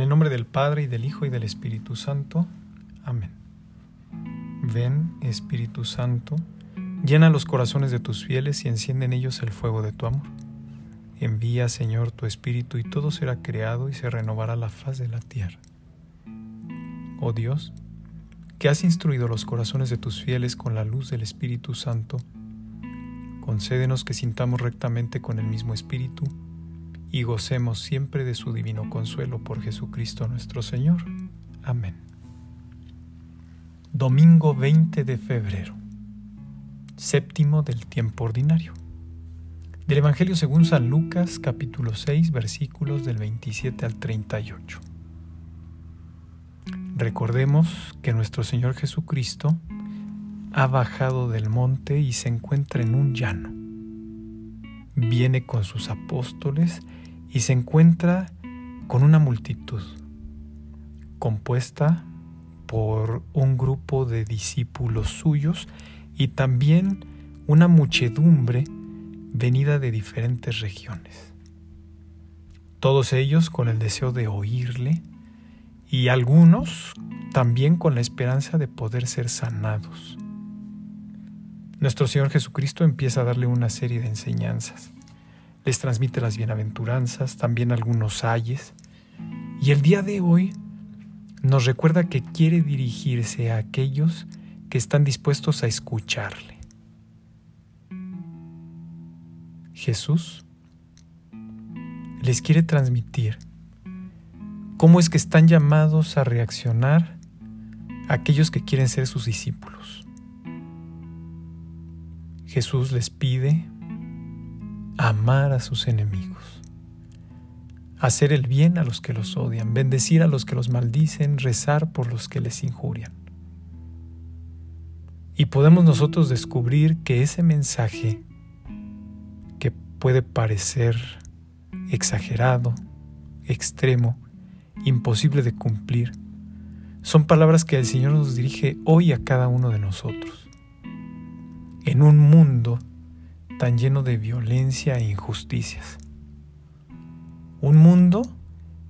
En el nombre del Padre y del Hijo y del Espíritu Santo. Amén. Ven, Espíritu Santo, llena los corazones de tus fieles y enciende en ellos el fuego de tu amor. Envía, Señor, tu Espíritu y todo será creado y se renovará la faz de la tierra. Oh Dios, que has instruido los corazones de tus fieles con la luz del Espíritu Santo, concédenos que sintamos rectamente con el mismo Espíritu y gocemos siempre de su divino consuelo por Jesucristo nuestro Señor. Amén. Domingo 20 de febrero, séptimo del tiempo ordinario. Del Evangelio según San Lucas capítulo 6 versículos del 27 al 38. Recordemos que nuestro Señor Jesucristo ha bajado del monte y se encuentra en un llano. Viene con sus apóstoles y se encuentra con una multitud compuesta por un grupo de discípulos suyos y también una muchedumbre venida de diferentes regiones. Todos ellos con el deseo de oírle y algunos también con la esperanza de poder ser sanados. Nuestro Señor Jesucristo empieza a darle una serie de enseñanzas les transmite las bienaventuranzas, también algunos ayes. Y el día de hoy nos recuerda que quiere dirigirse a aquellos que están dispuestos a escucharle. Jesús les quiere transmitir cómo es que están llamados a reaccionar aquellos que quieren ser sus discípulos. Jesús les pide amar a sus enemigos, hacer el bien a los que los odian, bendecir a los que los maldicen, rezar por los que les injurian. Y podemos nosotros descubrir que ese mensaje, que puede parecer exagerado, extremo, imposible de cumplir, son palabras que el Señor nos dirige hoy a cada uno de nosotros. En un mundo tan lleno de violencia e injusticias. Un mundo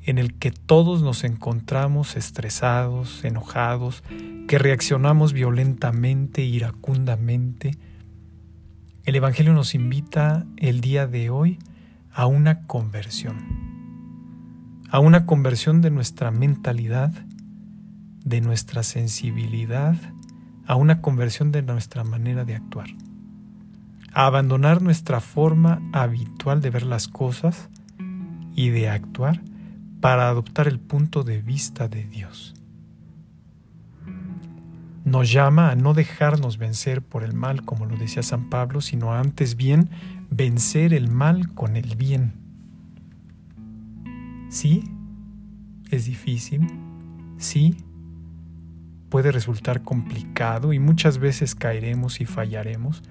en el que todos nos encontramos estresados, enojados, que reaccionamos violentamente, iracundamente. El Evangelio nos invita el día de hoy a una conversión, a una conversión de nuestra mentalidad, de nuestra sensibilidad, a una conversión de nuestra manera de actuar a abandonar nuestra forma habitual de ver las cosas y de actuar para adoptar el punto de vista de Dios. Nos llama a no dejarnos vencer por el mal, como lo decía San Pablo, sino antes bien vencer el mal con el bien. Sí, es difícil, sí, puede resultar complicado y muchas veces caeremos y fallaremos,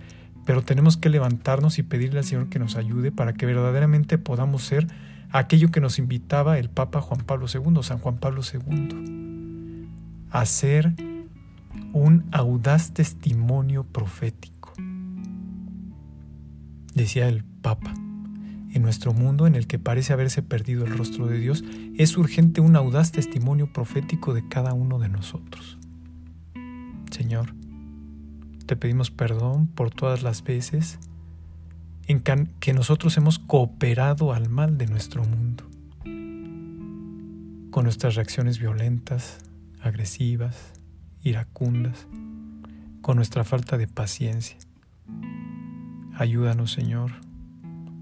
pero tenemos que levantarnos y pedirle al Señor que nos ayude para que verdaderamente podamos ser aquello que nos invitaba el Papa Juan Pablo II, San Juan Pablo II, a ser un audaz testimonio profético. Decía el Papa, en nuestro mundo en el que parece haberse perdido el rostro de Dios, es urgente un audaz testimonio profético de cada uno de nosotros. Señor, te pedimos perdón por todas las veces en que nosotros hemos cooperado al mal de nuestro mundo, con nuestras reacciones violentas, agresivas, iracundas, con nuestra falta de paciencia. Ayúdanos, Señor,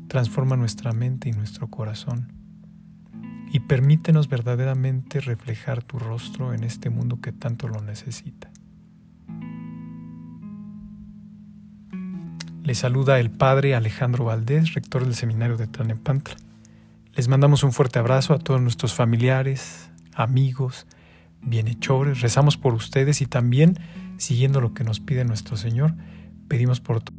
transforma nuestra mente y nuestro corazón y permítenos verdaderamente reflejar tu rostro en este mundo que tanto lo necesita. Les saluda el padre Alejandro Valdés, rector del seminario de Tlanepantla. Les mandamos un fuerte abrazo a todos nuestros familiares, amigos, bienhechores. Rezamos por ustedes y también, siguiendo lo que nos pide nuestro Señor, pedimos por todos